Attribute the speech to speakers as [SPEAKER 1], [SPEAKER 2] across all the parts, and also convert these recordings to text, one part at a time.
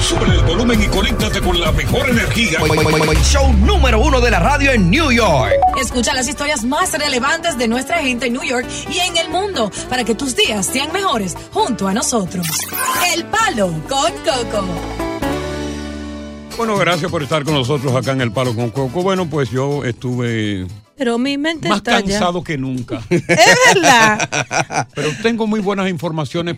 [SPEAKER 1] Sube el volumen y conéctate con la mejor energía.
[SPEAKER 2] Show número uno de la radio en New York.
[SPEAKER 3] Escucha las historias más relevantes de nuestra gente en New York y en el mundo para que tus días sean mejores junto a nosotros. El Palo con Coco.
[SPEAKER 4] Bueno, gracias por estar con nosotros acá en El Palo con Coco. Bueno, pues yo estuve
[SPEAKER 5] Pero mi mente
[SPEAKER 4] más
[SPEAKER 5] está ya.
[SPEAKER 4] cansado que nunca.
[SPEAKER 5] Es verdad.
[SPEAKER 4] Pero tengo muy buenas informaciones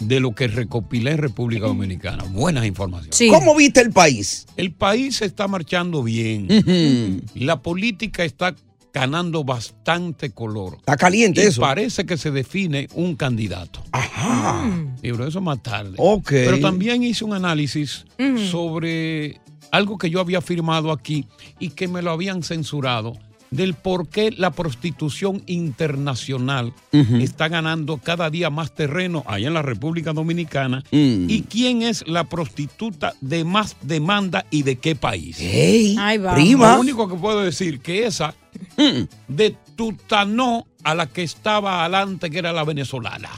[SPEAKER 4] de lo que recopilé en República Dominicana. Buenas informaciones.
[SPEAKER 2] ¿Cómo viste el país?
[SPEAKER 4] El país está marchando bien. La política está ganando bastante color.
[SPEAKER 2] Está caliente
[SPEAKER 4] Y
[SPEAKER 2] eso.
[SPEAKER 4] Parece que se define un candidato.
[SPEAKER 2] Ajá.
[SPEAKER 4] Y pero eso más tarde.
[SPEAKER 2] Ok.
[SPEAKER 4] Pero también hice un análisis sobre algo que yo había firmado aquí y que me lo habían censurado del por qué la prostitución internacional está ganando cada día más terreno allá en la República Dominicana
[SPEAKER 2] Mm.
[SPEAKER 4] y quién es la prostituta de más demanda y de qué país.
[SPEAKER 2] Ey,
[SPEAKER 5] Ay,
[SPEAKER 2] prima.
[SPEAKER 4] Lo único que puedo decir que esa
[SPEAKER 2] Mm.
[SPEAKER 4] de Tutanó a la que estaba adelante que era la venezolana.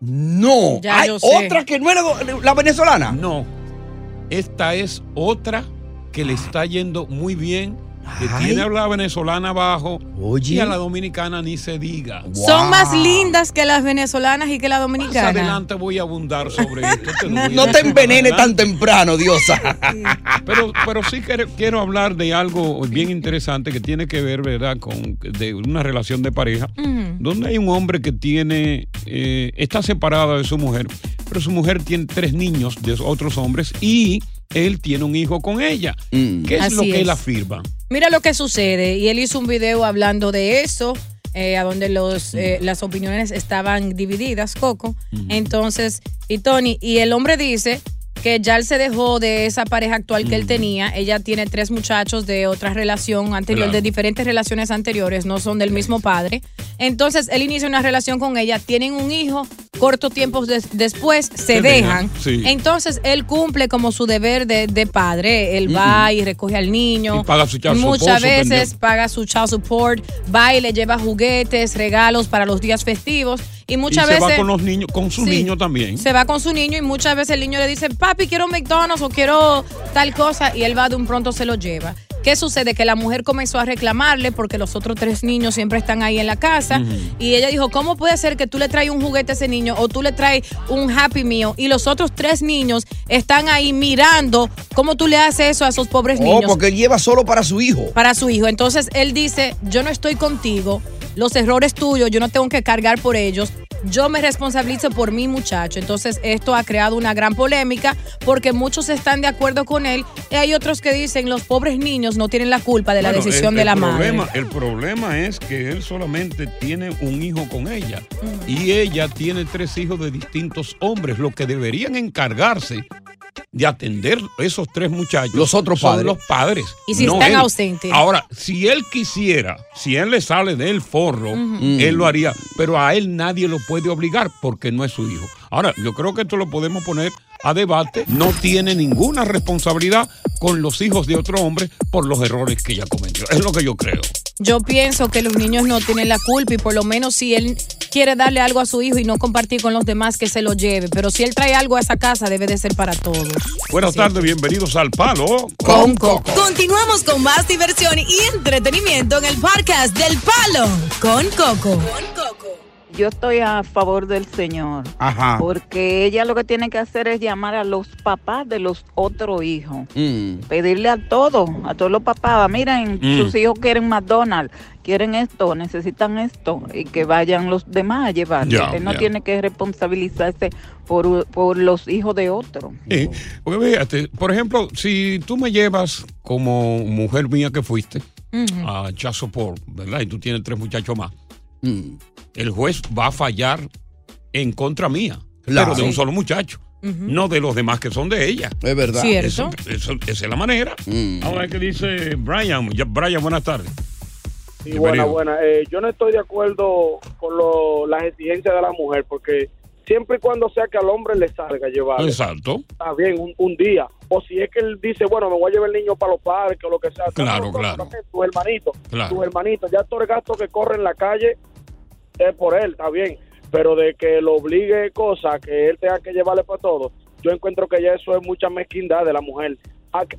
[SPEAKER 2] No.
[SPEAKER 5] Ya
[SPEAKER 2] Hay
[SPEAKER 5] yo sé.
[SPEAKER 2] otra que no era la venezolana.
[SPEAKER 4] No. Esta es otra que le está yendo muy bien, que
[SPEAKER 2] Ay.
[SPEAKER 4] tiene a la venezolana abajo
[SPEAKER 2] Oye.
[SPEAKER 4] y a la dominicana ni se diga.
[SPEAKER 5] Son más lindas que las venezolanas y que las
[SPEAKER 4] Más
[SPEAKER 5] dominicanas.
[SPEAKER 4] adelante voy a abundar sobre esto. te
[SPEAKER 2] No te envenene
[SPEAKER 4] más
[SPEAKER 2] tan temprano, diosa.
[SPEAKER 4] Pero, pero sí quiero, quiero hablar de algo bien interesante que tiene que ver, ¿verdad?, con de una relación de pareja, donde hay un hombre que tiene, eh, está separado de su mujer, pero su mujer tiene tres niños de otros hombres y él tiene un hijo con ella.
[SPEAKER 2] Mm.
[SPEAKER 4] ¿Qué es
[SPEAKER 5] Así
[SPEAKER 4] lo que
[SPEAKER 5] es.
[SPEAKER 4] él afirma?
[SPEAKER 5] Mira lo que sucede. Y él hizo un video hablando de eso, eh, a donde los, eh, las opiniones estaban divididas, Coco. Entonces, y Tony, y el hombre dice que ya él se dejó de esa pareja actual que él tenía. Ella tiene tres muchachos de otra relación anterior,
[SPEAKER 4] Claro.
[SPEAKER 5] de diferentes relaciones anteriores, no son del mismo padre. Entonces, él inicia una relación con ella, tienen un hijo, corto tiempo des- después se,
[SPEAKER 4] Se
[SPEAKER 5] dejan.
[SPEAKER 4] dejan, sí.
[SPEAKER 5] Entonces, él cumple como su deber de, de padre. Él va y recoge al niño.
[SPEAKER 4] Y paga su child support,
[SPEAKER 5] Muchas
[SPEAKER 4] su
[SPEAKER 5] veces paga su child support, va y le lleva juguetes, regalos para los días festivos. Y muchas
[SPEAKER 4] y se
[SPEAKER 5] veces
[SPEAKER 4] va con los niños, con su
[SPEAKER 5] Sí.
[SPEAKER 4] niño también.
[SPEAKER 5] se va con su niño y muchas veces el niño le dice, papi, quiero un McDonald's o quiero tal cosa, y él va de un pronto se lo lleva. ¿Qué sucede? Que la mujer comenzó a reclamarle porque los otros tres niños siempre están ahí en la casa. Y ella dijo, ¿cómo puede ser que tú le traes un juguete a ese niño o tú le traes un Happy Meal y los otros tres niños están ahí mirando cómo tú le haces eso a esos pobres
[SPEAKER 2] Oh,
[SPEAKER 5] niños?
[SPEAKER 2] porque él lleva solo para su hijo.
[SPEAKER 5] para su hijo. Entonces él dice, yo no estoy contigo, los errores tuyos, yo no tengo que cargar por ellos. Yo me responsabilizo por mi muchacho. Entonces esto ha creado una gran polémica porque muchos están de acuerdo con él y hay otros que dicen los pobres niños no tienen la culpa de la
[SPEAKER 4] Bueno,
[SPEAKER 5] decisión
[SPEAKER 4] el-
[SPEAKER 5] de la
[SPEAKER 4] problema,
[SPEAKER 5] madre.
[SPEAKER 4] El problema es que él solamente tiene un hijo con ella
[SPEAKER 5] Mm.
[SPEAKER 4] y ella tiene tres hijos de distintos hombres, lo que deberían encargarse de atender esos tres muchachos.
[SPEAKER 2] Los otros
[SPEAKER 4] son
[SPEAKER 2] padres.
[SPEAKER 4] los padres.
[SPEAKER 5] Y si
[SPEAKER 4] no
[SPEAKER 5] están
[SPEAKER 4] él.
[SPEAKER 5] ausentes.
[SPEAKER 4] Ahora, si él quisiera, si él le sale del forro, él lo haría, pero a él nadie lo puede obligar porque no es su hijo. Ahora, yo creo que esto lo podemos poner a debate, no tiene ninguna responsabilidad con los hijos de otro hombre por los errores que ella cometió. Es lo que yo creo.
[SPEAKER 5] Yo pienso que los niños no tienen la culpa y por lo menos si él quiere darle algo a su hijo y no compartir con los demás, que se lo lleve. Pero si él trae algo a esa casa, debe de ser para todos.
[SPEAKER 4] Buenas tardes, bienvenidos al Palo
[SPEAKER 3] Con Coco. Continuamos con más diversión y entretenimiento en el podcast del Palo con Coco.
[SPEAKER 6] Yo estoy a favor del señor.
[SPEAKER 7] Ajá.
[SPEAKER 6] Porque ella lo que tiene que hacer es llamar a los papás de los otros hijos.
[SPEAKER 7] Mm.
[SPEAKER 6] Pedirle a todos, a todos los papás, miren,
[SPEAKER 7] Mm.
[SPEAKER 6] sus hijos quieren McDonald's, quieren esto, necesitan esto, y que vayan los demás a llevarle.
[SPEAKER 4] Ya,
[SPEAKER 6] Él no tiene que responsabilizarse por, por los hijos de otro.
[SPEAKER 4] Sí, porque fíjate, por ejemplo, si tú me llevas como mujer mía que fuiste a Child Support, ¿verdad? Y tú tienes tres muchachos más,
[SPEAKER 7] Mm.
[SPEAKER 4] El juez va a fallar en contra mía,
[SPEAKER 7] Claro.
[SPEAKER 4] pero de un solo muchacho. No de los demás que son de ella.
[SPEAKER 7] Es verdad.
[SPEAKER 5] Cierto.
[SPEAKER 4] Eso- eso- esa es la manera.
[SPEAKER 7] Mm.
[SPEAKER 4] Vamos a ver qué dice Brian. Ya, Brian, buenas tardes.
[SPEAKER 8] Sí, buena, buena. Eh, yo no estoy de acuerdo con lo- las exigencias de la mujer, porque siempre y cuando sea que al hombre le salga llevar,
[SPEAKER 4] Exacto.
[SPEAKER 8] está bien, un, un día. O si es que él dice, bueno, me voy a llevar el niño para los parques o lo que sea.
[SPEAKER 4] Claro,
[SPEAKER 8] No, no,
[SPEAKER 4] claro.
[SPEAKER 8] que Tu hermanito,
[SPEAKER 4] Claro.
[SPEAKER 8] tu hermanito, ya todo el gasto que corre en la calle es por él, está bien. Pero de que lo obligue cosas que él tenga que llevarle para todo, yo encuentro que ya eso es mucha mezquindad de la mujer.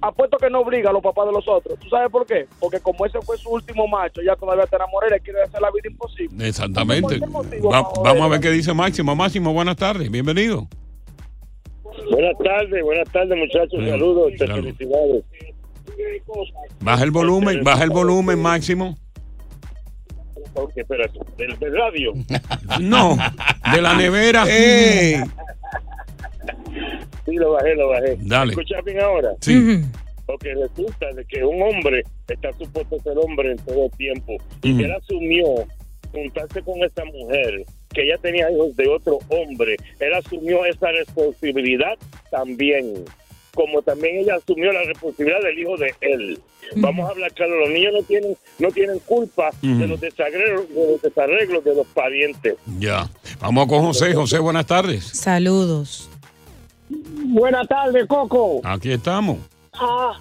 [SPEAKER 8] Apuesto que no obliga a los papás de los otros. ¿Tú sabes por qué? Porque como ese fue su último macho, ya todavía te enamoré, le quiere hacer la vida imposible.
[SPEAKER 4] Exactamente.
[SPEAKER 8] ¿Por qué motivo,
[SPEAKER 4] Va-
[SPEAKER 8] pa'
[SPEAKER 4] vamos a ver qué dice Máximo. Máximo, buenas tardes. Bienvenido.
[SPEAKER 9] Buenas tardes, buenas tardes muchachos,
[SPEAKER 4] Sí,
[SPEAKER 9] saludos,
[SPEAKER 4] claro.
[SPEAKER 9] felicidades.
[SPEAKER 4] Baja el volumen, baja el volumen, Máximo.
[SPEAKER 9] Ok, espérate, del, del radio.
[SPEAKER 4] No, de la nevera.
[SPEAKER 7] ¡Ey!
[SPEAKER 9] Sí, lo bajé, lo bajé.
[SPEAKER 4] Dale.
[SPEAKER 9] ¿Me escuchas bien ahora?
[SPEAKER 4] Sí.
[SPEAKER 9] Porque resulta de que un hombre está supuesto a ser hombre en todo tiempo. Y
[SPEAKER 4] Ujú.
[SPEAKER 9] él asumió juntarse con esta mujer, que ella tenía hijos de otro hombre. Él asumió esa responsabilidad también. Como también ella asumió la responsabilidad del hijo de él. Vamos a hablar claro, los niños no tienen, no tienen culpa de los desarreglos, de los desarreglos de los parientes.
[SPEAKER 4] Ya. Vamos con José. José, buenas tardes.
[SPEAKER 5] Saludos.
[SPEAKER 10] Buenas tardes, Coco.
[SPEAKER 4] Aquí estamos.
[SPEAKER 10] Ah,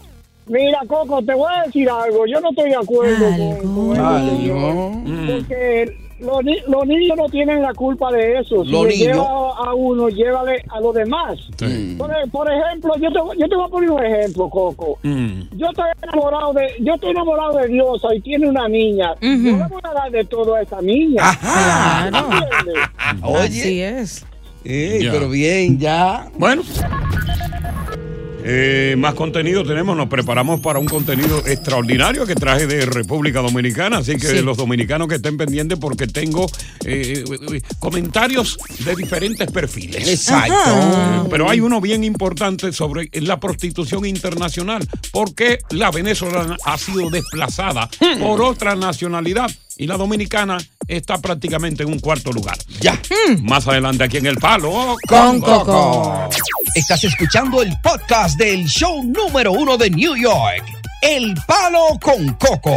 [SPEAKER 10] mira, Coco, te voy a decir algo. Yo no estoy de acuerdo con, con eso,
[SPEAKER 7] Algo.
[SPEAKER 4] Mm.
[SPEAKER 10] porque los, ni- los niños no tienen la culpa de eso. Si
[SPEAKER 7] Los
[SPEAKER 10] le
[SPEAKER 7] niños.
[SPEAKER 10] lleva a uno, llévale a los demás.
[SPEAKER 4] Sí.
[SPEAKER 10] Por, e- por ejemplo, yo te, yo te voy a poner un ejemplo, Coco.
[SPEAKER 4] Mm.
[SPEAKER 10] Yo estoy enamorado de, yo estoy enamorado de Diosa y tiene una niña. Yo le voy a dar de todo a esa niña.
[SPEAKER 7] Ajá.
[SPEAKER 10] ¿Entiendes?
[SPEAKER 7] Oye.
[SPEAKER 5] Así es.
[SPEAKER 7] Ey, pero bien, ya.
[SPEAKER 4] Bueno. Eh, más contenido tenemos, nos preparamos para un contenido extraordinario que traje de República Dominicana, así que
[SPEAKER 5] Sí.
[SPEAKER 4] los dominicanos que estén pendientes porque tengo eh, eh, comentarios de diferentes perfiles.
[SPEAKER 7] Exacto.
[SPEAKER 4] Eh, pero hay uno bien importante sobre la prostitución internacional, porque la venezolana ha sido desplazada por otra nacionalidad y la dominicana está prácticamente en un cuarto lugar.
[SPEAKER 7] Ya.
[SPEAKER 4] Más adelante aquí en El Palo.
[SPEAKER 5] Con Coco.
[SPEAKER 2] Estás escuchando el podcast del show número uno de New York, El Palo con Coco.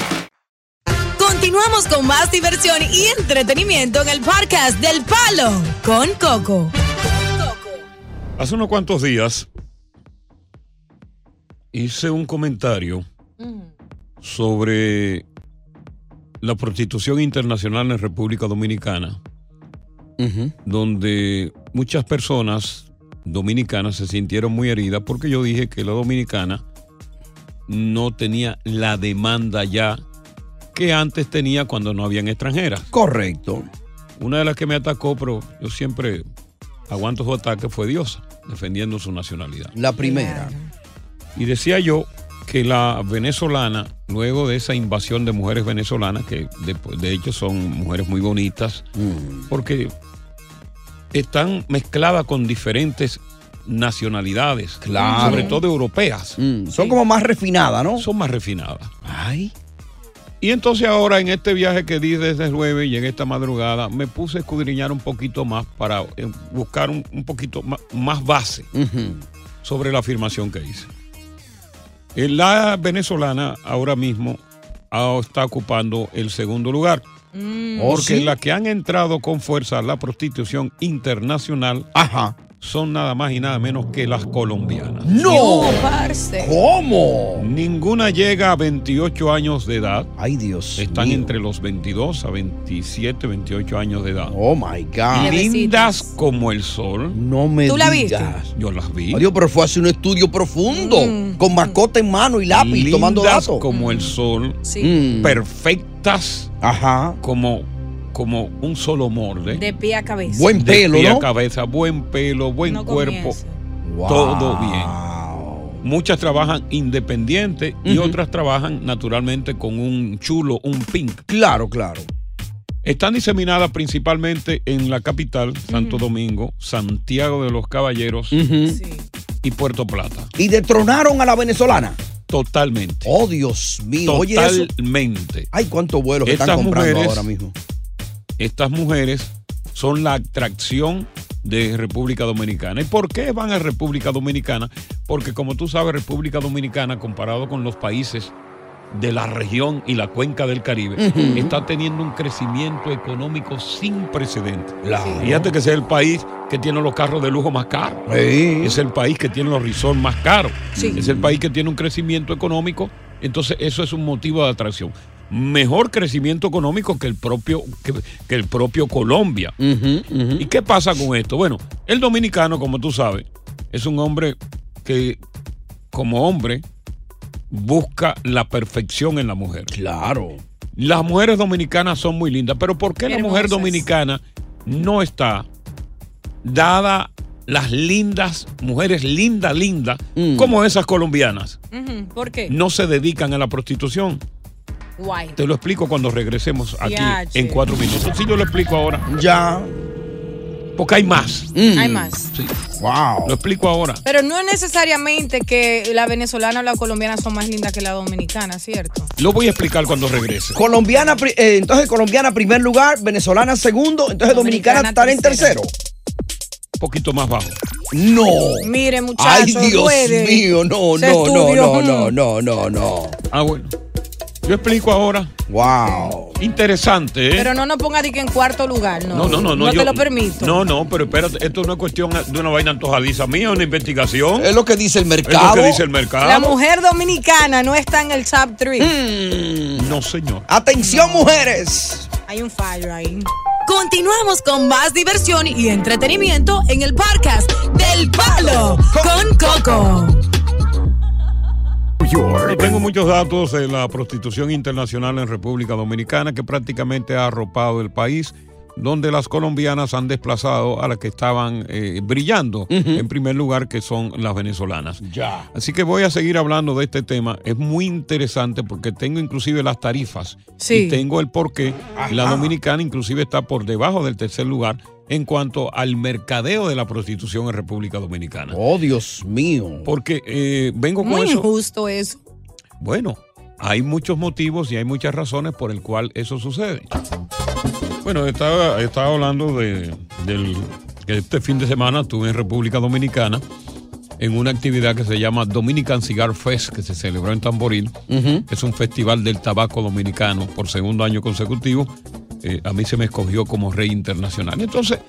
[SPEAKER 3] Continuamos con más diversión y entretenimiento en el podcast del Palo con Coco.
[SPEAKER 4] Hace unos cuantos días hice un comentario sobre la prostitución internacional en República Dominicana, donde muchas personas dominicanas se sintieron muy heridas porque yo dije que la dominicana no tenía la demanda ya que antes tenía cuando no habían extranjeras.
[SPEAKER 2] Correcto.
[SPEAKER 4] Una de las que me atacó, pero yo siempre aguanto su ataque, fue Diosa, defendiendo su nacionalidad.
[SPEAKER 2] La primera.
[SPEAKER 4] Y decía yo que la venezolana, luego de esa invasión de mujeres venezolanas, que de, de hecho son mujeres muy bonitas,
[SPEAKER 2] Mm.
[SPEAKER 4] porque están mezcladas con diferentes nacionalidades,
[SPEAKER 2] Claro.
[SPEAKER 4] sobre todo europeas.
[SPEAKER 2] Mm, Son como más refinadas, ¿no?
[SPEAKER 4] Son más refinadas.
[SPEAKER 2] Ay.
[SPEAKER 4] Y entonces ahora en este viaje que di desde el jueves y llegué esta madrugada, me puse a escudriñar un poquito más para eh, buscar un, un poquito más, más base sobre la afirmación que hice. Eh, La venezolana ahora mismo ah, está ocupando el segundo lugar.
[SPEAKER 2] ¿Oh,
[SPEAKER 4] Porque
[SPEAKER 2] sí?
[SPEAKER 4] las que han entrado con fuerza a la prostitución internacional son nada más y nada menos que las colombianas.
[SPEAKER 2] ¡No!
[SPEAKER 5] parce.
[SPEAKER 2] ¿Cómo?
[SPEAKER 4] Ninguna llega a 28 años de edad.
[SPEAKER 2] Ay, Dios.
[SPEAKER 4] Están
[SPEAKER 2] mío.
[SPEAKER 4] entre los 22 a 27, 28 años de edad.
[SPEAKER 2] Oh my God.
[SPEAKER 4] Lindas como el sol.
[SPEAKER 2] No me
[SPEAKER 5] ¿Tú la
[SPEAKER 2] digas.
[SPEAKER 4] Yo las vi.
[SPEAKER 2] Adiós, pero fue a hacer un estudio profundo,
[SPEAKER 5] Mm.
[SPEAKER 2] con mascota en mano y lápiz,
[SPEAKER 4] Lindas
[SPEAKER 2] tomando datos.
[SPEAKER 4] como el sol.
[SPEAKER 5] Sí.
[SPEAKER 2] Mm.
[SPEAKER 4] Perfectas.
[SPEAKER 2] Ajá.
[SPEAKER 4] Como, como un solo molde.
[SPEAKER 5] De pie a cabeza.
[SPEAKER 2] Buen
[SPEAKER 4] De
[SPEAKER 2] pelo,
[SPEAKER 4] pie a
[SPEAKER 2] ¿no?
[SPEAKER 4] cabeza, buen pelo, buen
[SPEAKER 5] No
[SPEAKER 4] cuerpo. Todo bien. Muchas trabajan independiente y otras trabajan naturalmente con un chulo, un pink.
[SPEAKER 2] Claro, claro.
[SPEAKER 4] Están diseminadas principalmente en la capital, Santo Domingo, Santiago de los Caballeros y Puerto Plata.
[SPEAKER 2] Y detronaron a la venezolana.
[SPEAKER 4] Totalmente.
[SPEAKER 2] Oh, Dios mío. Oye, eso.
[SPEAKER 4] Totalmente.
[SPEAKER 2] Ay, cuántos vuelos que están
[SPEAKER 4] Estas
[SPEAKER 2] comprando
[SPEAKER 4] mujeres-
[SPEAKER 2] ahora mismo.
[SPEAKER 4] Estas mujeres son la atracción de República Dominicana. ¿Y por qué van a República Dominicana? Porque como tú sabes, República Dominicana, comparado con los países de la región y la cuenca del Caribe, está teniendo un crecimiento económico sin precedentes.
[SPEAKER 2] Claro.
[SPEAKER 4] Fíjate que ese es el país que tiene los carros de lujo más caros.
[SPEAKER 2] Sí.
[SPEAKER 4] Es el país que tiene los resorts más caros.
[SPEAKER 5] Sí.
[SPEAKER 4] Es el país que tiene un crecimiento económico. Entonces, eso es un motivo de atracción. Mejor crecimiento económico que el propio, que, que el propio Colombia. ¿Y qué pasa con esto? Bueno, el dominicano, como tú sabes, es un hombre que, como hombre, busca la perfección en la mujer.
[SPEAKER 2] Claro.
[SPEAKER 4] Las mujeres dominicanas son muy lindas, pero ¿por qué la mujer
[SPEAKER 5] Hermosas.
[SPEAKER 4] dominicana no está dada las lindas, mujeres lindas, lindas,
[SPEAKER 2] Mm.
[SPEAKER 4] como esas colombianas?
[SPEAKER 5] ¿Por qué?
[SPEAKER 4] No se dedican a la prostitución.
[SPEAKER 5] Guay.
[SPEAKER 4] Te lo explico cuando regresemos aquí
[SPEAKER 5] Yache.
[SPEAKER 4] en cuatro minutos. Sí, yo lo explico ahora.
[SPEAKER 2] Ya.
[SPEAKER 4] Porque hay más.
[SPEAKER 2] Mm.
[SPEAKER 5] Hay más.
[SPEAKER 4] Sí,
[SPEAKER 2] Wow.
[SPEAKER 4] lo explico ahora.
[SPEAKER 5] Pero no es necesariamente que la venezolana o la colombiana son más lindas que la dominicana, ¿cierto?
[SPEAKER 4] Lo voy a explicar cuando regrese.
[SPEAKER 2] Colombiana, eh, entonces colombiana primer lugar, venezolana segundo, entonces dominicana,
[SPEAKER 5] Dominicana
[SPEAKER 2] estar en tercero.
[SPEAKER 4] Un poquito más bajo.
[SPEAKER 2] No.
[SPEAKER 5] Mire, muchachos,
[SPEAKER 2] Ay, Dios
[SPEAKER 5] puede.
[SPEAKER 2] mío, no,
[SPEAKER 5] Se
[SPEAKER 2] no, no,
[SPEAKER 5] estudió,
[SPEAKER 2] no, no, no, no, no.
[SPEAKER 4] Ah, bueno. Yo explico ahora.
[SPEAKER 2] Wow.
[SPEAKER 4] Interesante, ¿eh?
[SPEAKER 5] Pero no nos ponga que en cuarto lugar, no.
[SPEAKER 4] No, no, no, no.
[SPEAKER 5] No
[SPEAKER 4] yo-
[SPEAKER 5] te lo permito.
[SPEAKER 4] No, no, pero espérate, esto no es cuestión de una vaina antojadiza mía, una investigación.
[SPEAKER 2] Es lo que dice el
[SPEAKER 4] Es lo
[SPEAKER 2] mercado.
[SPEAKER 4] que dice el mercado.
[SPEAKER 5] La mujer dominicana no está en el top 3.
[SPEAKER 2] Mm.
[SPEAKER 4] No, señor.
[SPEAKER 2] Atención, mujeres.
[SPEAKER 5] Hay un fallo ahí.
[SPEAKER 3] Continuamos con más diversión y entretenimiento en el podcast del Palo con Coco.
[SPEAKER 4] Yo tengo muchos datos de la prostitución internacional en República Dominicana que prácticamente ha arropado el país, donde las colombianas han desplazado a las que estaban eh, brillando en primer lugar, que son las venezolanas.
[SPEAKER 2] Ya.
[SPEAKER 4] Así que voy a seguir hablando de este tema. Es muy interesante porque tengo inclusive las tarifas
[SPEAKER 5] Sí.
[SPEAKER 4] y tengo el por qué la dominicana inclusive está por debajo del tercer lugar en cuanto al mercadeo de la prostitución en República Dominicana.
[SPEAKER 2] Oh, Dios mío.
[SPEAKER 4] Porque eh, vengo con
[SPEAKER 5] Muy
[SPEAKER 4] eso.
[SPEAKER 5] injusto eso.
[SPEAKER 4] Bueno, hay muchos motivos y hay muchas razones por el cual eso sucede. Bueno, estaba, estaba hablando de, del que este fin de semana estuve en República Dominicana en una actividad que se llama Dominican Cigar Fest, que se celebró en Tamboril.
[SPEAKER 2] Ujú.
[SPEAKER 4] Es un festival del tabaco dominicano por segundo año consecutivo. Eh, a mí se me escogió como rey internacional. Entonces,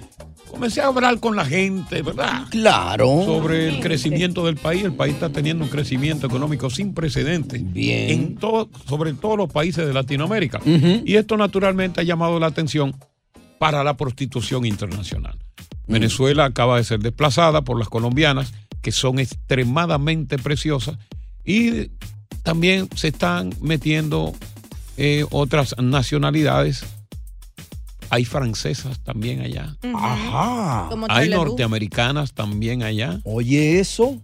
[SPEAKER 4] comencé a hablar con la gente, ¿verdad?
[SPEAKER 2] Claro.
[SPEAKER 4] sobre el crecimiento del país. El país está teniendo un crecimiento económico sin precedentes.
[SPEAKER 2] Bien.
[SPEAKER 4] En todo, sobre todos los países de Latinoamérica. Y esto naturalmente ha llamado la atención para la prostitución internacional. Venezuela acaba de ser desplazada por las colombianas, que son extremadamente preciosas, y también se están metiendo eh, otras nacionalidades. Hay francesas también allá.
[SPEAKER 7] Ajá.
[SPEAKER 5] Como
[SPEAKER 4] Hay norteamericanas también allá.
[SPEAKER 7] Oye, eso.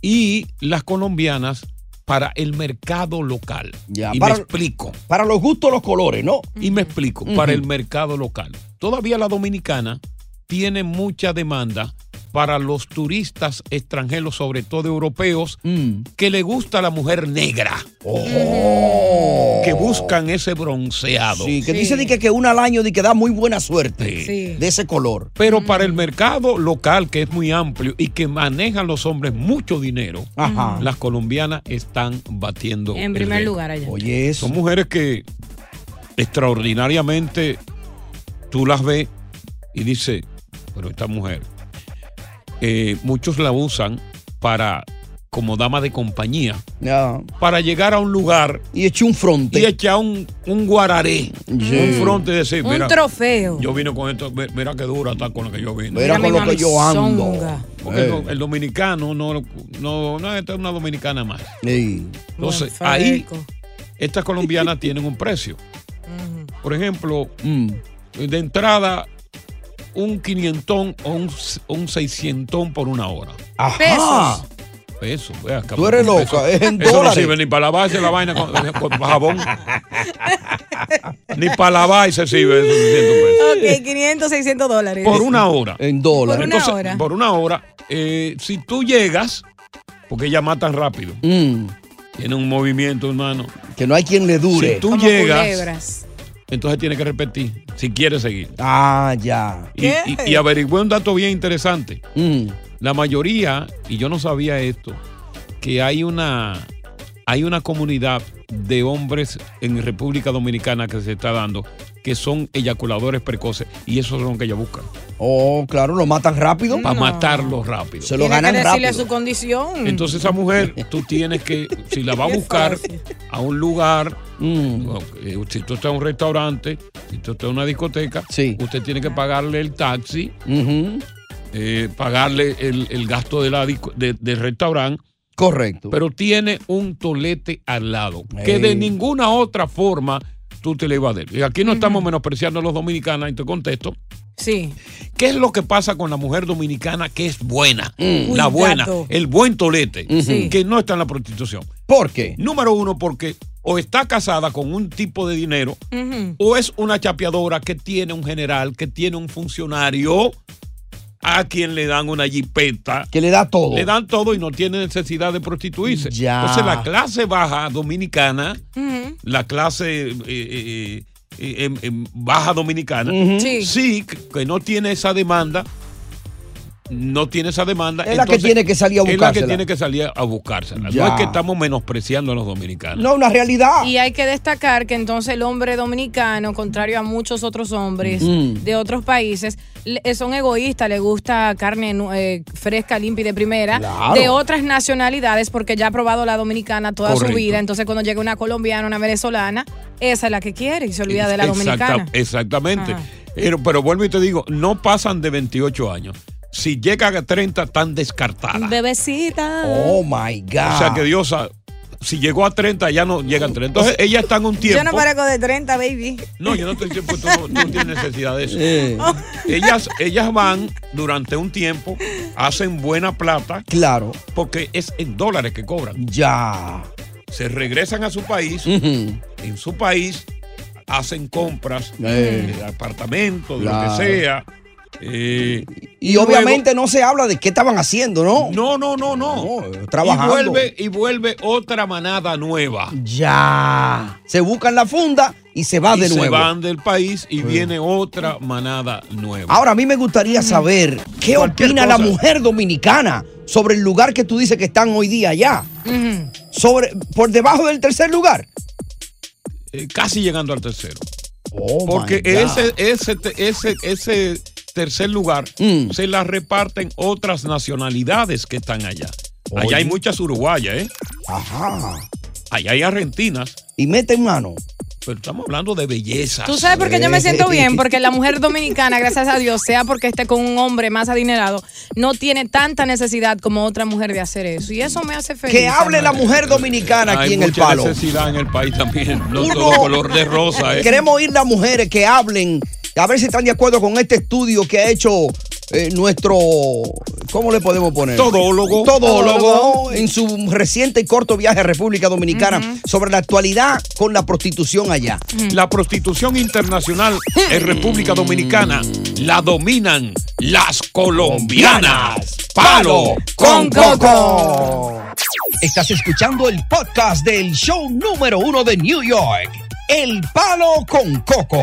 [SPEAKER 4] Y las colombianas para el mercado local.
[SPEAKER 7] Ya,
[SPEAKER 4] y
[SPEAKER 7] para-
[SPEAKER 4] me explico.
[SPEAKER 7] Para los gustos, los colores, ¿no?
[SPEAKER 4] Y me explico, para el mercado local. Todavía la dominicana tiene mucha demanda para los turistas extranjeros, sobre todo europeos, que le gusta la mujer negra. Que buscan ese bronceado.
[SPEAKER 7] Sí, que dice di que, que una al año di que da muy buena suerte de ese color.
[SPEAKER 4] Pero para el mercado local, que es muy amplio y que manejan los hombres mucho dinero,
[SPEAKER 7] Ajá.
[SPEAKER 4] las colombianas están batiendo.
[SPEAKER 5] En primer lugar allá.
[SPEAKER 7] Oye, eso.
[SPEAKER 4] Son mujeres que extraordinariamente tú las ves y dices, pero esta mujer, eh, muchos la usan para como dama de compañía, para llegar a un lugar
[SPEAKER 7] y echar un fronte.
[SPEAKER 4] y echar un, un guararé, un fronte y decir,
[SPEAKER 5] Un
[SPEAKER 4] mira,
[SPEAKER 5] trofeo.
[SPEAKER 4] yo vine con esto, mi- mira qué dura está con la que yo vine.
[SPEAKER 7] Mira con lo que yo ando.
[SPEAKER 5] Songa.
[SPEAKER 4] Porque el,
[SPEAKER 7] Eh.
[SPEAKER 4] el dominicano no, no, no, esta es una dominicana más.
[SPEAKER 7] Sí.
[SPEAKER 4] Entonces,
[SPEAKER 5] Buen
[SPEAKER 4] ahí estas colombianas tienen un precio. Por ejemplo,
[SPEAKER 7] Mm.
[SPEAKER 4] de entrada, un quinientón o un, un seiscientón por una hora.
[SPEAKER 7] Ajá.
[SPEAKER 5] Pesos.
[SPEAKER 4] Pesos, ve acá,
[SPEAKER 7] Tú eres
[SPEAKER 4] pesos.
[SPEAKER 7] loca, es en
[SPEAKER 4] Eso no
[SPEAKER 7] dólares.
[SPEAKER 4] sirve ni para lavarse la vaina con, con jabón. ni para lavar se sirve esos 600 pesos.
[SPEAKER 5] Ok, 500, 600 dólares.
[SPEAKER 4] Por una hora.
[SPEAKER 7] En
[SPEAKER 5] Por
[SPEAKER 7] dólares.
[SPEAKER 5] una
[SPEAKER 4] Entonces,
[SPEAKER 5] hora.
[SPEAKER 4] por una hora, eh, si tú llegas, porque ellas matan rápido,
[SPEAKER 7] Mm.
[SPEAKER 4] tienen un movimiento, hermano.
[SPEAKER 7] Que no hay quien le dure.
[SPEAKER 4] Si tú
[SPEAKER 5] Como
[SPEAKER 4] llegas,
[SPEAKER 5] culebras.
[SPEAKER 4] Entonces tienes que repetir, si quieres seguir.
[SPEAKER 7] Ah, ya.
[SPEAKER 4] Y, y, y averigüé un dato bien interesante.
[SPEAKER 7] Mm.
[SPEAKER 4] La mayoría, y yo no sabía esto, que hay una, hay una comunidad de hombres en República Dominicana que se está dando que son eyaculadores precoces y esos son los que ella busca.
[SPEAKER 7] Oh, claro, lo matan rápido.
[SPEAKER 4] Para matarlos rápido.
[SPEAKER 7] Se lo
[SPEAKER 5] Tiene que
[SPEAKER 7] ganan
[SPEAKER 5] decirle
[SPEAKER 7] rápido.
[SPEAKER 5] su condición.
[SPEAKER 4] Entonces esa mujer, tú tienes que, si la va a buscar a un lugar,
[SPEAKER 7] Mm.
[SPEAKER 4] eh, si tú estás en un restaurante, si tú estás en una discoteca,
[SPEAKER 7] Sí.
[SPEAKER 4] usted tiene que pagarle el taxi, eh, pagarle el, el gasto de la de- del restaurante,
[SPEAKER 7] Correcto.
[SPEAKER 4] pero tiene un tolete al lado, que de ninguna otra forma tú te le vas a dar. Y aquí no estamos menospreciando a los dominicanos, y te contesto.
[SPEAKER 5] Sí.
[SPEAKER 4] ¿Qué es lo que pasa con la mujer dominicana que es buena?
[SPEAKER 7] Mm.
[SPEAKER 4] La buena, el buen tolete, que no está en la prostitución.
[SPEAKER 7] ¿Por qué?
[SPEAKER 4] Número uno, porque o está casada con un tipo de dinero, o es una chapeadora que tiene un general, que tiene un funcionario a quien le dan una jipeta.
[SPEAKER 7] Que le da todo.
[SPEAKER 4] Le dan todo y no tiene necesidad de prostituirse.
[SPEAKER 7] Ya.
[SPEAKER 4] Entonces la clase baja dominicana, la clase eh, eh, eh, em- em, baja dominicana.
[SPEAKER 5] Sí.
[SPEAKER 4] que no tiene esa demanda, no tiene esa demanda.
[SPEAKER 7] Es la que tiene que salir a
[SPEAKER 4] Es la que
[SPEAKER 7] buscársela.
[SPEAKER 4] tiene que salir a buscársela.
[SPEAKER 7] Ya.
[SPEAKER 4] No es que estamos menospreciando a los dominicanos.
[SPEAKER 7] No, una realidad.
[SPEAKER 5] Y hay que destacar que entonces el hombre dominicano, contrario a muchos otros hombres
[SPEAKER 7] Mm.
[SPEAKER 5] de otros países, le- eh, son egoístas, le gusta carne eh, fresca, limpia y de primera,
[SPEAKER 7] Claro.
[SPEAKER 5] de otras nacionalidades, porque ya ha probado la dominicana toda
[SPEAKER 4] Correcto.
[SPEAKER 5] su vida. Entonces, cuando llega una colombiana, una venezolana, esa es la que quiere y se olvida de la
[SPEAKER 4] Exacta-
[SPEAKER 5] dominicana.
[SPEAKER 4] Exactamente.
[SPEAKER 5] Ajá.
[SPEAKER 4] Pero, pero vuelvo y te digo, no pasan de 28 años. Si llegan a 30, están descartadas.
[SPEAKER 5] Bebecita.
[SPEAKER 7] Oh my God.
[SPEAKER 4] O sea que Dios, sabe, si llegó a 30, ya no llegan a 30. Entonces, ellas están un tiempo.
[SPEAKER 5] Yo no parezco de 30, baby.
[SPEAKER 4] No, yo no estoy diciendo, pues, tú, no- tú tienes necesidad de eso.
[SPEAKER 7] Eh,
[SPEAKER 4] Ellas, ellas van durante un tiempo, hacen buena plata,
[SPEAKER 7] claro.
[SPEAKER 4] porque es en dólares que cobran.
[SPEAKER 7] Ya.
[SPEAKER 4] Se regresan a su país, en su país hacen compras
[SPEAKER 7] Eh.
[SPEAKER 4] de apartamentos, de
[SPEAKER 7] Claro.
[SPEAKER 4] lo que sea. Eh,
[SPEAKER 7] Y, obviamente no se habla de qué estaban haciendo, ¿no?
[SPEAKER 4] No, no, no, no.
[SPEAKER 7] No, trabajando.
[SPEAKER 4] Y vuelve, y vuelve otra manada nueva.
[SPEAKER 7] Ya. Se buscan la funda y se va
[SPEAKER 4] y
[SPEAKER 7] de
[SPEAKER 4] se
[SPEAKER 7] nuevo.
[SPEAKER 4] van del país y viene otra manada nueva.
[SPEAKER 7] Ahora a mí me gustaría saber qué
[SPEAKER 4] Cualquier
[SPEAKER 7] opina la mujer dominicana sobre el lugar que tú dices que están hoy día allá. Sobre, por debajo del tercer lugar.
[SPEAKER 4] Eh, casi llegando al tercero.
[SPEAKER 7] Oh,
[SPEAKER 4] Porque
[SPEAKER 7] my God.
[SPEAKER 4] ese, ese, ese, ese tercer lugar
[SPEAKER 7] Mm.
[SPEAKER 4] se la reparten otras nacionalidades que están allá. Allá hay muchas uruguayas, ¿eh?
[SPEAKER 7] Ajá.
[SPEAKER 4] Allá hay argentinas.
[SPEAKER 7] Y meten mano.
[SPEAKER 4] pero estamos hablando de belleza.
[SPEAKER 5] Tú sabes por qué yo me siento bien, porque la mujer dominicana, gracias a Dios, sea porque esté con un hombre más adinerado, no tiene tanta necesidad como otra mujer de hacer eso. Y eso me hace feliz.
[SPEAKER 7] Que hable la mujer dominicana aquí
[SPEAKER 4] Hay
[SPEAKER 7] en el
[SPEAKER 4] mucha
[SPEAKER 7] palo.
[SPEAKER 4] necesidad en el país también. No
[SPEAKER 7] Uno-
[SPEAKER 4] todo color de rosa. ¿eh?
[SPEAKER 7] Queremos oír las mujeres que hablen, a ver si están de acuerdo con este estudio que ha hecho eh, nuestro, ¿cómo le podemos poner?
[SPEAKER 4] Todólogo.
[SPEAKER 7] Todólogo en su reciente y corto viaje a República Dominicana sobre la actualidad con la prostitución allá.
[SPEAKER 4] La prostitución internacional en República Dominicana la dominan las colombianas. Palo con coco.
[SPEAKER 2] Estás escuchando el podcast del show número uno de New York, El Palo con Coco.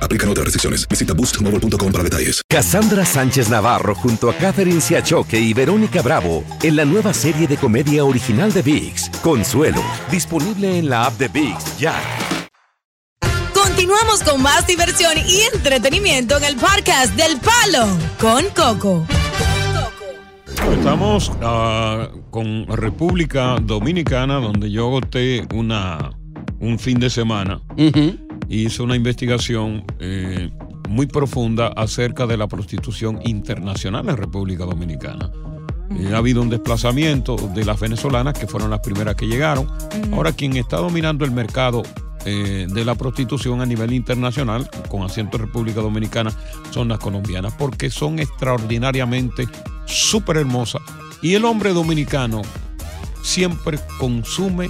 [SPEAKER 11] Aplican otras restricciones. Visita boostmobile.com para detalles.
[SPEAKER 12] Cassandra Sánchez Navarro junto a Catherine Siachoque y Verónica Bravo en la nueva serie de comedia original de VIX, Consuelo, disponible en la app de VIX ya.
[SPEAKER 3] Continuamos con más diversión y entretenimiento en el podcast del Palo con Coco.
[SPEAKER 4] Estamos ah, con República Dominicana, donde yo agoté una, un fin de semana. Hice una investigación eh, muy profunda acerca de la prostitución internacional en República Dominicana. Eh, ha habido un desplazamiento de las venezolanas, que fueron las primeras que llegaron. Ahora, quien está dominando el mercado eh, de la prostitución a nivel internacional, con asiento en República Dominicana, son las colombianas, porque son extraordinariamente súper hermosas. Y el hombre dominicano siempre consume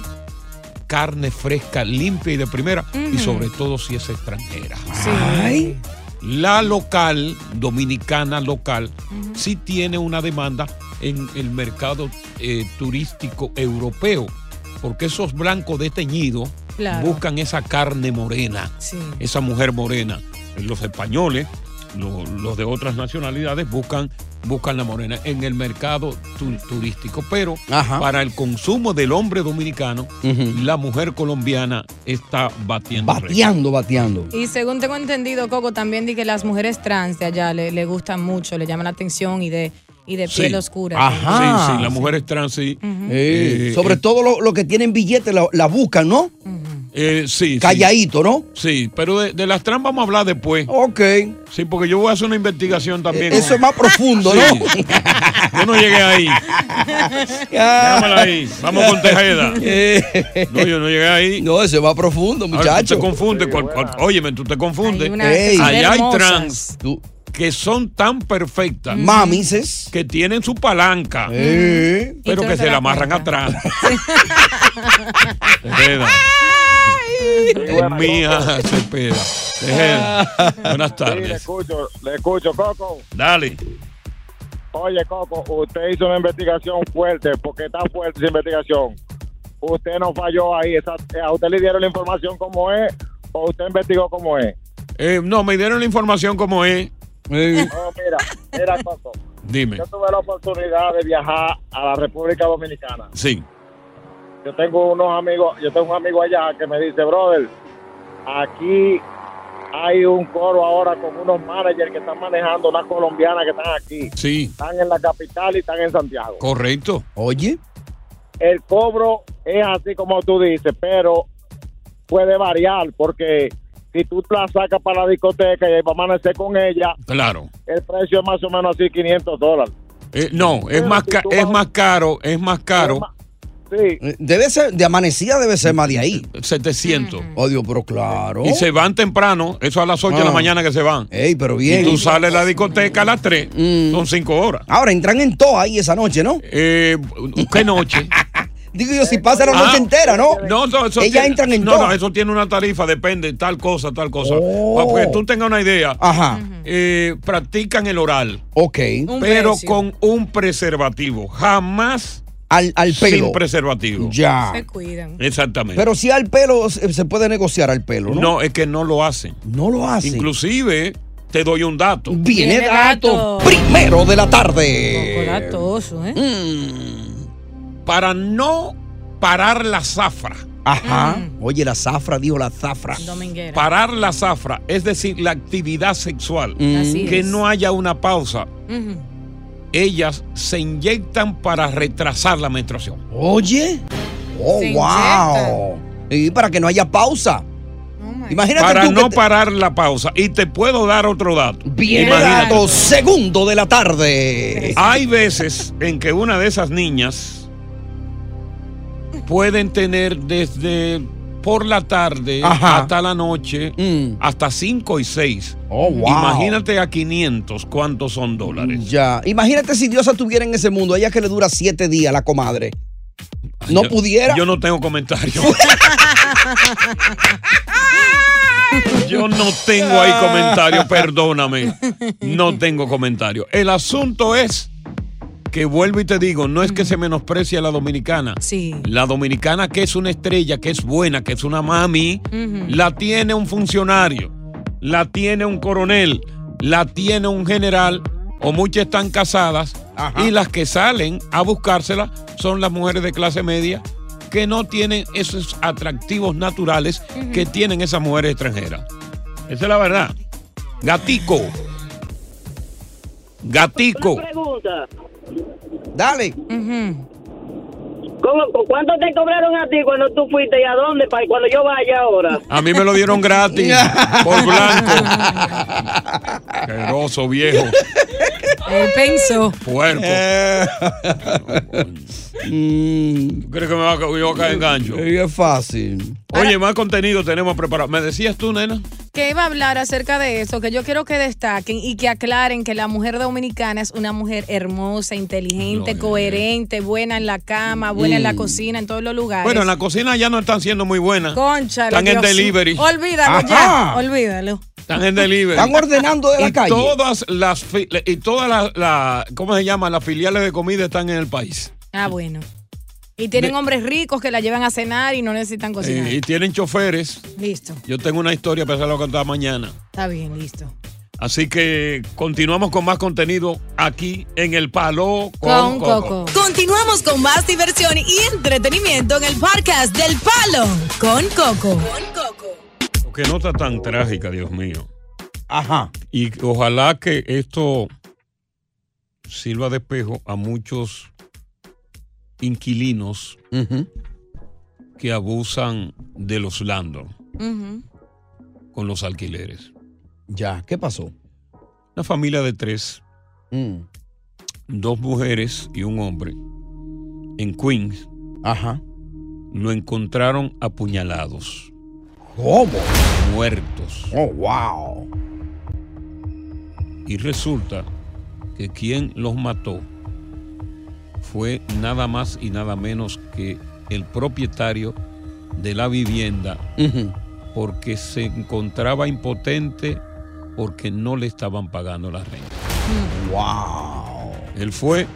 [SPEAKER 4] carne fresca, limpia y de primera, y sobre todo si es extranjera. La local, dominicana local, sí tiene una demanda en el mercado eh, turístico europeo, porque esos blancos de teñido
[SPEAKER 5] Claro.
[SPEAKER 4] buscan esa carne morena,
[SPEAKER 5] Sí.
[SPEAKER 4] esa mujer morena. Los españoles, lo- los de otras nacionalidades buscan, buscan la morena en el mercado tu- turístico, pero para el consumo del hombre dominicano, la mujer colombiana está batiendo. récord.
[SPEAKER 7] Bateando, bateando.
[SPEAKER 5] Y según tengo entendido, Coco, también di que las mujeres trans de allá le, le gustan mucho, le llaman la atención y de, y de piel
[SPEAKER 4] Sí.
[SPEAKER 5] oscura.
[SPEAKER 4] Sí, sí, las mujeres trans sí.
[SPEAKER 7] Eh,
[SPEAKER 4] Eh,
[SPEAKER 7] sobre
[SPEAKER 4] eh,
[SPEAKER 7] todo los lo que tienen billetes la, la buscan, ¿no?
[SPEAKER 4] Eh, sí. sí.
[SPEAKER 7] Calladito, ¿no?
[SPEAKER 4] Sí, pero de, de las trans vamos a hablar después.
[SPEAKER 7] Ok.
[SPEAKER 4] Sí, porque yo voy a hacer una investigación también.
[SPEAKER 7] Eh, Eso es más profundo, ¿no?
[SPEAKER 4] Sí. Yo no llegué ahí. Déjamela ahí. Vamos con Tejeda. No, yo no llegué ahí.
[SPEAKER 7] No, eso es más profundo, muchacho.
[SPEAKER 4] Tú te confundes. óyeme, tú te confundes.
[SPEAKER 7] Hay.
[SPEAKER 4] Allá hay trans que son tan perfectas.
[SPEAKER 7] Mamises.
[SPEAKER 4] Que tienen su palanca.
[SPEAKER 7] Eh.
[SPEAKER 4] Pero que
[SPEAKER 7] no
[SPEAKER 4] se la amarran atrás. Es mía, Cepeda. Tejeda. Buenas
[SPEAKER 13] Sí, le
[SPEAKER 4] tardes.
[SPEAKER 13] escucho, le escucho, Coco.
[SPEAKER 4] Dale.
[SPEAKER 13] Oye, Coco, usted hizo una investigación fuerte, porque está fuerte esa investigación. Usted no falló ahí. esa- ¿A usted le dieron la información como es o usted investigó como es?
[SPEAKER 4] Eh, no, me dieron la información como es.
[SPEAKER 13] Oh, mira, mira, Coco.
[SPEAKER 4] Dime.
[SPEAKER 13] Yo tuve la oportunidad de viajar a la República Dominicana.
[SPEAKER 4] Sí.
[SPEAKER 13] Yo tengo unos amigos, yo tengo un amigo allá que me dice, brother, aquí hay un coro ahora con unos managers que están manejando unas colombianas que están aquí.
[SPEAKER 4] Sí.
[SPEAKER 13] Están en la capital y están en Santiago.
[SPEAKER 4] Correcto.
[SPEAKER 7] Oye.
[SPEAKER 13] El cobro es así como tú dices, pero puede variar porque si tú la sacas para la discoteca y va a amanecer con ella,
[SPEAKER 4] Claro.
[SPEAKER 13] el precio es más o menos así 500 dólares.
[SPEAKER 4] Eh, no, es
[SPEAKER 13] Pero
[SPEAKER 4] más,
[SPEAKER 13] si
[SPEAKER 4] ca-
[SPEAKER 13] tú
[SPEAKER 4] es
[SPEAKER 13] vas-
[SPEAKER 4] más caro, es más caro.
[SPEAKER 13] Sí.
[SPEAKER 7] Debe ser, de amanecida debe ser más de ahí.
[SPEAKER 4] 700.
[SPEAKER 7] Oh, Dios, pero claro.
[SPEAKER 4] Y se van temprano, eso a las 8 de la
[SPEAKER 7] Ah.
[SPEAKER 4] mañana que se van.
[SPEAKER 7] Ey, pero bien.
[SPEAKER 4] Y tú sales de la discoteca a las 3, son 5 horas.
[SPEAKER 7] Ahora entran en todo ahí esa noche, ¿no?
[SPEAKER 4] Eh, ¿Qué noche?
[SPEAKER 7] Digo yo, si pasa la noche
[SPEAKER 4] Ah,
[SPEAKER 7] entera, ¿no?
[SPEAKER 4] No, no, eso
[SPEAKER 7] Ellas
[SPEAKER 4] tiene-
[SPEAKER 7] entran en
[SPEAKER 4] no,
[SPEAKER 7] todo.
[SPEAKER 4] no, eso tiene una tarifa, depende, tal cosa, tal cosa.
[SPEAKER 7] Oh.
[SPEAKER 4] Para que tú tengas una idea.
[SPEAKER 7] Ajá.
[SPEAKER 4] eh, practican el oral.
[SPEAKER 7] Ok.
[SPEAKER 5] Un
[SPEAKER 4] pero
[SPEAKER 5] precio.
[SPEAKER 4] con un preservativo. Jamás
[SPEAKER 7] Al, al pelo.
[SPEAKER 4] sin preservativo.
[SPEAKER 7] Ya.
[SPEAKER 5] Se cuidan.
[SPEAKER 4] Exactamente.
[SPEAKER 7] Pero si al pelo se puede negociar al pelo, ¿no?
[SPEAKER 4] no, es que no lo hacen.
[SPEAKER 7] No lo hacen.
[SPEAKER 4] Inclusive, te doy un dato.
[SPEAKER 7] Viene
[SPEAKER 5] Viene
[SPEAKER 7] dato
[SPEAKER 5] dato.
[SPEAKER 7] primero de la tarde.
[SPEAKER 5] Poco datoso, ¿eh?
[SPEAKER 4] Para no parar la zafra.
[SPEAKER 7] Ajá. Oye, la zafra, dijo la zafra.
[SPEAKER 5] Dominguera.
[SPEAKER 4] Parar la zafra, es decir, la actividad sexual.
[SPEAKER 5] Así
[SPEAKER 4] que
[SPEAKER 5] es.
[SPEAKER 4] no haya una pausa.
[SPEAKER 5] Ujú.
[SPEAKER 4] Ellas se inyectan para retrasar la menstruación.
[SPEAKER 7] Oye. Oh,
[SPEAKER 5] Se
[SPEAKER 7] wow. Y para que no haya pausa. Imagínate
[SPEAKER 4] Para
[SPEAKER 7] tú que
[SPEAKER 4] no
[SPEAKER 7] te-
[SPEAKER 4] parar la pausa. Y te puedo dar otro dato.
[SPEAKER 7] Viene
[SPEAKER 4] Imagínate.
[SPEAKER 7] dato segundo de la tarde.
[SPEAKER 4] Hay veces en que una de esas niñas pueden tener desde por la tarde
[SPEAKER 7] Ajá.
[SPEAKER 4] hasta la noche
[SPEAKER 7] Mm.
[SPEAKER 4] hasta 5 y 6.
[SPEAKER 7] Oh, wow.
[SPEAKER 4] Imagínate a 500 cuántos son dólares.
[SPEAKER 7] Ya. Imagínate si Dios estuviera en ese mundo, ella que le dura siete días, la comadre. No
[SPEAKER 4] Yo-
[SPEAKER 7] pudiera.
[SPEAKER 4] Yo no tengo comentario. Yo no tengo ahí comentario, perdóname. No tengo comentario. El asunto es que vuelvo y te digo, no es que se menosprecie a la dominicana.
[SPEAKER 5] Sí.
[SPEAKER 4] La dominicana que es una estrella, que es buena, que es una mami, la tiene un funcionario, la tiene un coronel, la tiene un general, o muchas están casadas, y las que salen a buscársela son las mujeres de clase media que no tienen esos atractivos naturales que tienen esas mujeres extranjeras. Esa es la verdad. Gatico. Gatico.
[SPEAKER 14] pregunta.
[SPEAKER 7] Dale.
[SPEAKER 14] ¿Cómo, ¿Cuánto te cobraron a ti cuando tú fuiste y a dónde? Para cuando yo vaya ahora.
[SPEAKER 4] A mí me lo dieron gratis por blanco. Queroso viejo.
[SPEAKER 5] Él pensó.
[SPEAKER 4] Puerco.
[SPEAKER 7] Mm.
[SPEAKER 4] ¿Tú crees que me va a, yo voy a caer en gancho?
[SPEAKER 7] Es fácil.
[SPEAKER 4] Oye, más contenido tenemos preparado. ¿Me decías tú, nena?
[SPEAKER 5] Que iba a hablar acerca de eso, que yo quiero que destaquen y que aclaren que la mujer dominicana es una mujer hermosa, inteligente, coherente, buena en la cama, buena en la
[SPEAKER 4] Mm.
[SPEAKER 5] cocina, en todos los lugares.
[SPEAKER 4] Bueno, en la cocina ya no están siendo muy buenas.
[SPEAKER 5] Concha,
[SPEAKER 4] Están en delivery.
[SPEAKER 5] Olvídalo
[SPEAKER 4] Ajá.
[SPEAKER 5] ya, olvídalo.
[SPEAKER 4] Están en delivery.
[SPEAKER 7] Están ordenando de la
[SPEAKER 4] y
[SPEAKER 7] calle.
[SPEAKER 4] Todas las y todas las, la- ¿cómo se llama? Las filiales de comida están en el país.
[SPEAKER 5] Ah, bueno. Y tienen
[SPEAKER 4] De-
[SPEAKER 5] hombres ricos que la llevan a cenar y no necesitan cocinar.
[SPEAKER 4] Y tienen choferes.
[SPEAKER 5] Listo,
[SPEAKER 4] Yo tengo una historia para hacerlo contar mañana.
[SPEAKER 5] está bien, listo.
[SPEAKER 4] Así que continuamos con más contenido aquí en El Palo
[SPEAKER 5] Con
[SPEAKER 4] con,
[SPEAKER 5] Coco.
[SPEAKER 3] Continuamos con más diversión y entretenimiento en el podcast del Palo con Coco.
[SPEAKER 4] Que no está tan trágica, Dios mío.
[SPEAKER 7] Ajá.
[SPEAKER 4] Y ojalá que esto sirva de espejo a muchos inquilinos que abusan de los landlords con los alquileres.
[SPEAKER 7] Ya, ¿qué pasó?
[SPEAKER 4] Una familia de tres,
[SPEAKER 7] Mm.
[SPEAKER 4] dos mujeres y un hombre, en Queens,
[SPEAKER 7] Ajá.
[SPEAKER 4] lo encontraron apuñalados,
[SPEAKER 7] ¿Cómo?
[SPEAKER 4] muertos.
[SPEAKER 7] Oh, wow.
[SPEAKER 4] Y resulta que quien los mató fue nada más y nada menos que el propietario de la vivienda porque se encontraba impotente porque no le estaban pagando la renta.
[SPEAKER 7] Wow.
[SPEAKER 4] Él fue,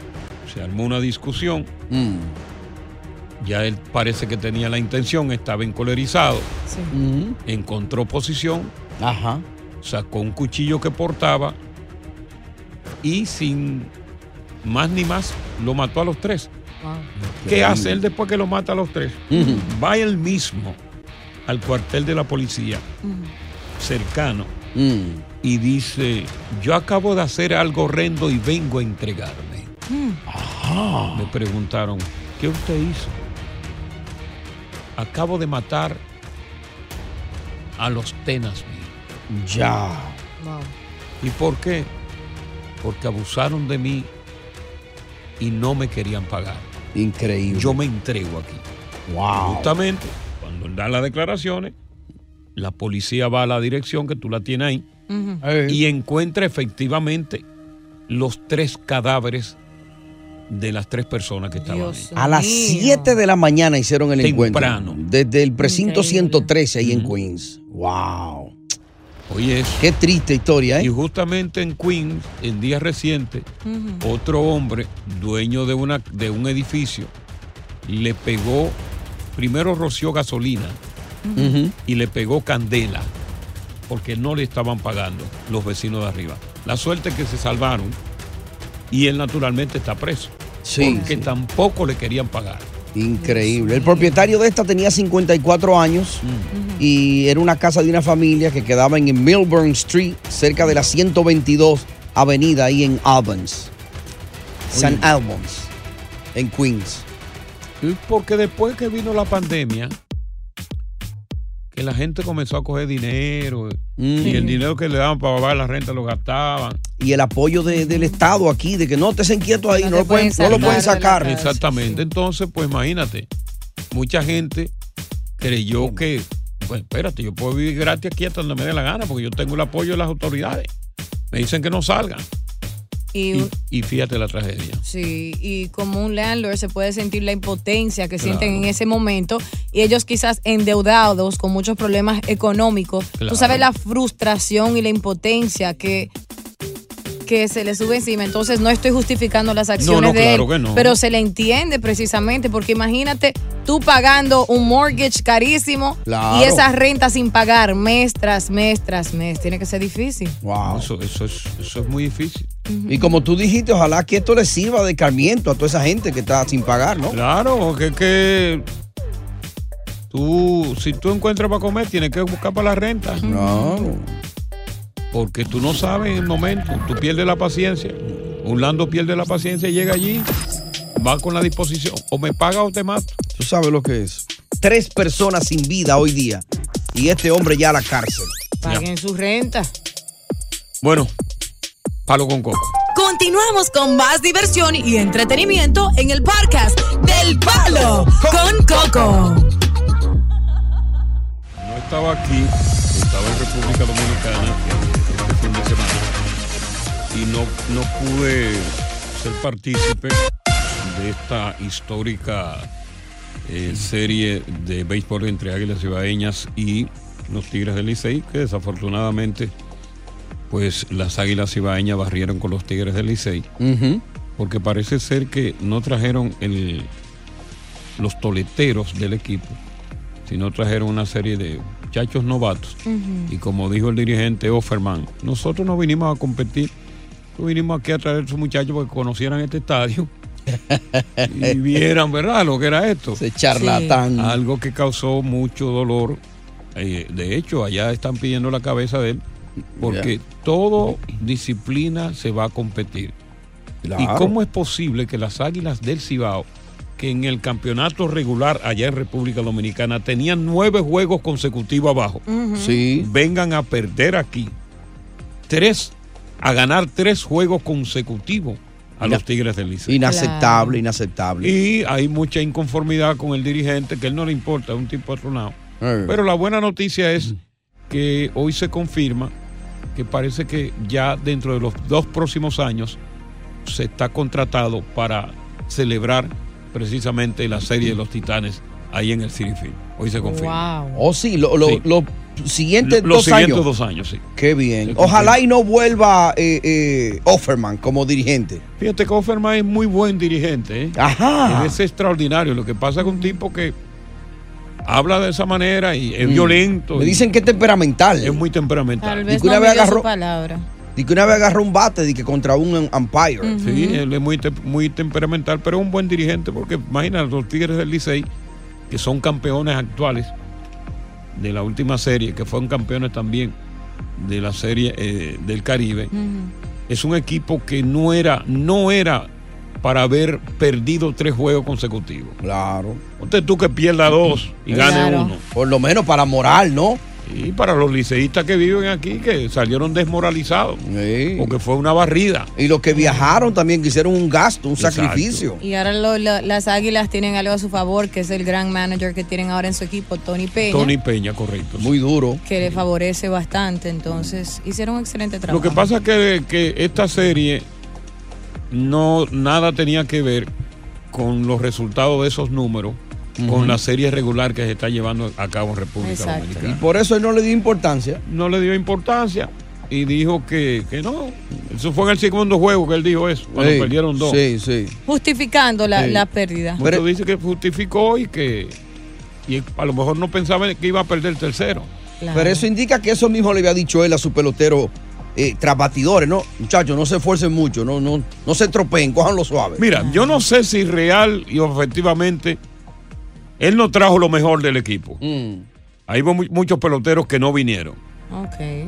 [SPEAKER 4] se armó una discusión,
[SPEAKER 7] Mm.
[SPEAKER 4] ya él parece que tenía la intención, estaba encolerizado,
[SPEAKER 7] Mm.
[SPEAKER 4] encontró posición,
[SPEAKER 7] Ajá.
[SPEAKER 4] sacó un cuchillo que portaba y sin más ni más lo mató a los tres. ¿Qué hace él después que lo mata a los tres? Va él mismo al cuartel de la policía cercano
[SPEAKER 7] Mm.
[SPEAKER 4] y dice, yo acabo de hacer algo horrendo y vengo a entregarme. Me preguntaron, ¿qué usted hizo? Acabo de matar a los tenas míos.
[SPEAKER 7] Ya.
[SPEAKER 4] ¿Y por qué? Porque abusaron de mí y no me querían pagar.
[SPEAKER 7] Increíble.
[SPEAKER 4] Yo me entrego aquí.
[SPEAKER 7] Wow.
[SPEAKER 4] Justamente, cuando él da las declaraciones, la policía va a la dirección que tú la tienes ahí y encuentra efectivamente los tres cadáveres de las tres personas que estaban ahí.
[SPEAKER 7] A las 7 de la mañana hicieron el
[SPEAKER 4] Temprano.
[SPEAKER 7] encuentro. Desde el precinto 113 ahí en Queens. Wow.
[SPEAKER 4] Oye,
[SPEAKER 7] Qué triste historia, ¿eh?
[SPEAKER 4] Y justamente en Queens, en días recientes, otro hombre, dueño de, una, de un edificio, le pegó, primero roció gasolina y le pegó candela, porque no le estaban pagando los vecinos de arriba. La suerte es que se salvaron y él naturalmente está preso.
[SPEAKER 7] Sí,
[SPEAKER 4] porque tampoco le querían pagar.
[SPEAKER 7] Increíble. El propietario de esta tenía 54 años y era una casa de una familia que quedaba en Milburn Street, cerca de la 122 Avenida, ahí en Albans. San. Albans, en Queens.
[SPEAKER 4] Porque después que vino la pandemia, que la gente comenzó a coger dinero y el dinero que le daban para pagar la renta lo gastaban.
[SPEAKER 7] Y el apoyo de- del Estado aquí, de que no te se quietos ahí, no, lo pueden, no lo pueden sacar.
[SPEAKER 4] Exactamente. Entonces, pues imagínate, mucha gente creyó que, pues espérate, yo puedo vivir gratis aquí hasta donde me dé la gana porque yo tengo el apoyo de las autoridades. Me dicen que no salgan.
[SPEAKER 5] Y,
[SPEAKER 4] Y, y fíjate la tragedia.
[SPEAKER 5] Sí, y como un landlord se puede sentir la impotencia que sienten en ese momento y ellos quizás endeudados con muchos problemas económicos.
[SPEAKER 4] Claro.
[SPEAKER 5] Tú sabes la frustración y la impotencia que que se le sube encima. Entonces no estoy justificando las acciones
[SPEAKER 4] no,
[SPEAKER 5] de
[SPEAKER 4] claro
[SPEAKER 5] él,
[SPEAKER 4] que no.
[SPEAKER 5] pero se le entiende precisamente porque imagínate tú pagando un mortgage carísimo
[SPEAKER 7] Claro.
[SPEAKER 5] y esa renta sin pagar mes tras mes tras mes. Tiene que ser difícil.
[SPEAKER 7] Wow.
[SPEAKER 4] Eso, eso, es, eso es muy difícil.
[SPEAKER 7] Y como tú dijiste, ojalá que esto le sirva de carmiento a toda esa gente que está sin pagar, ¿no?
[SPEAKER 4] Claro, porque es que tú, si tú encuentras para comer, tienes que buscar para la renta.
[SPEAKER 7] Claro.
[SPEAKER 4] Porque tú no sabes en el momento, tú pierdes la paciencia. Un lando pierde la paciencia y llega allí, va con la disposición, o me paga o te mato.
[SPEAKER 7] Tú sabes lo que es. Tres personas sin vida hoy día. Y este hombre ya a la cárcel.
[SPEAKER 5] Paguen su renta.
[SPEAKER 4] Bueno, palo con coco.
[SPEAKER 3] Continuamos con más diversión y entretenimiento en el podcast del Palo con Coco.
[SPEAKER 4] No estaba aquí, estaba en República Dominicana semana y no, no pude ser partícipe de esta histórica eh, serie de béisbol entre Águilas Ibaeñas y los Tigres del Licey, que desafortunadamente pues las Águilas Ibaeñas barrieron con los Tigres del Licey, porque parece ser que no trajeron el, los toleteros del equipo, sino trajeron una serie de muchachos novatos. Y como dijo el dirigente Offerman, nosotros no vinimos a competir, nosotros vinimos aquí a traer a esos muchachos porque conocieran este estadio y vieran, ¿verdad?, lo que era esto.
[SPEAKER 7] Ese charlatán.
[SPEAKER 4] Algo que causó mucho dolor. Eh, de hecho, allá están pidiendo la cabeza de él porque todo disciplina se va a competir. ¿Y cómo es posible que las Águilas del Cibao, que en el campeonato regular allá en República Dominicana tenían nueve juegos consecutivos abajo,
[SPEAKER 7] Sí.
[SPEAKER 4] vengan a perder aquí tres, a ganar tres juegos consecutivos a
[SPEAKER 7] Ina-
[SPEAKER 4] los Tigres del Licey?
[SPEAKER 7] Inaceptable, inaceptable.
[SPEAKER 4] Y hay mucha inconformidad con el dirigente, que él no le importa, es un tipo atronado.
[SPEAKER 7] Eh.
[SPEAKER 4] Pero la buena noticia es que hoy se confirma que parece que ya dentro de los dos próximos años se está contratado para celebrar precisamente la serie de los Titanes ahí en el City Field. Hoy se confirma.
[SPEAKER 7] Oh, sí, lo- lo-
[SPEAKER 4] Sí.
[SPEAKER 7] los siguientes
[SPEAKER 4] Los
[SPEAKER 7] dos
[SPEAKER 4] siguientes
[SPEAKER 7] años.
[SPEAKER 4] dos años, sí.
[SPEAKER 7] Qué bien.
[SPEAKER 4] Se
[SPEAKER 7] Ojalá y no vuelva eh, eh, Offerman como dirigente.
[SPEAKER 4] Fíjate que Offerman es muy buen dirigente. ¿eh?
[SPEAKER 7] Ajá.
[SPEAKER 4] Es extraordinario. Lo que pasa es que un tipo que habla de esa manera y es
[SPEAKER 7] Mm.
[SPEAKER 4] violento.
[SPEAKER 7] Me
[SPEAKER 4] y
[SPEAKER 7] dicen que es temperamental.
[SPEAKER 4] es muy temperamental.
[SPEAKER 5] Tal
[SPEAKER 7] Y
[SPEAKER 5] vez
[SPEAKER 7] que una
[SPEAKER 5] no
[SPEAKER 7] vez
[SPEAKER 5] midió
[SPEAKER 7] agarró-
[SPEAKER 5] su palabra.
[SPEAKER 7] Y que una vez agarró un bate de que contra un umpire.
[SPEAKER 4] Sí, él es muy, te- muy temperamental, pero es un buen dirigente porque imagínate los Tigres del Licey, que son campeones actuales de la última serie, que fueron campeones también de la serie eh, del Caribe. Es un equipo que no era, no era para haber perdido tres juegos consecutivos.
[SPEAKER 7] Claro.
[SPEAKER 4] Ponte tú que pierda dos y gane uno.
[SPEAKER 7] Por lo menos para moral, ¿no?
[SPEAKER 4] Y para los liceístas que viven aquí, que salieron desmoralizados, porque fue una barrida.
[SPEAKER 7] Y los que viajaron también, que hicieron un gasto, un
[SPEAKER 4] Exacto.
[SPEAKER 7] sacrificio.
[SPEAKER 5] Y ahora lo- lo- las águilas tienen algo a su favor, que es el gran manager que tienen ahora en su equipo, Tony Peña.
[SPEAKER 4] Tony Peña, correcto.
[SPEAKER 7] Muy duro.
[SPEAKER 5] que le favorece bastante, entonces hicieron un excelente trabajo.
[SPEAKER 4] Lo que pasa es que, que esta serie no nada tenía que ver con los resultados de esos números, con la serie regular que se está llevando a cabo en República
[SPEAKER 5] Exacto.
[SPEAKER 4] Dominicana.
[SPEAKER 7] Y por eso él no le dio importancia.
[SPEAKER 4] No le dio importancia y dijo que, que no. Eso fue en el segundo juego que él dijo eso, cuando
[SPEAKER 7] Sí,
[SPEAKER 4] perdieron dos.
[SPEAKER 7] Sí, sí.
[SPEAKER 5] Justificando la,
[SPEAKER 4] Sí.
[SPEAKER 5] la pérdida.
[SPEAKER 4] Muchos dicen que justificó y que y a lo mejor no pensaba que iba a perder el tercero.
[SPEAKER 7] Pero eso indica que eso mismo le había dicho él a su pelotero eh, tras batidores, ¿no? Muchachos, no se esfuercen mucho, no, no, no se tropeen, cójanlo suave.
[SPEAKER 4] Mira, yo no sé si real y efectivamente él no trajo lo mejor del equipo.
[SPEAKER 7] Mm.
[SPEAKER 4] Hay mu- muchos peloteros que no vinieron.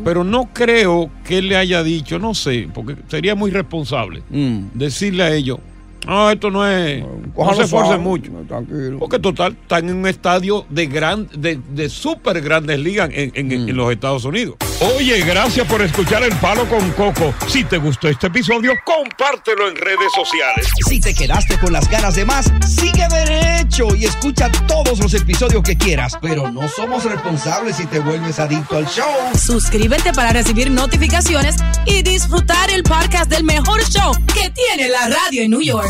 [SPEAKER 4] Pero no creo que él le haya dicho, no sé, porque sería muy responsable
[SPEAKER 7] Mm.
[SPEAKER 4] decirle a ellos, no, esto no es, no se esfuercen
[SPEAKER 7] suave,
[SPEAKER 4] mucho.
[SPEAKER 7] Tranquilo.
[SPEAKER 4] Porque total, están en un estadio de gran, de, de súper grandes ligas en, en-
[SPEAKER 7] Mm.
[SPEAKER 4] en los Estados Unidos. Oye, gracias por escuchar El Palo con Coco. Si te gustó este episodio, compártelo en redes sociales.
[SPEAKER 2] Si te quedaste con las ganas de más, sigue derecho y escucha todos los episodios que quieras.
[SPEAKER 7] Pero no somos responsables si te vuelves adicto al show.
[SPEAKER 3] Suscríbete para recibir notificaciones y disfrutar el podcast del mejor show que tiene la radio en New York.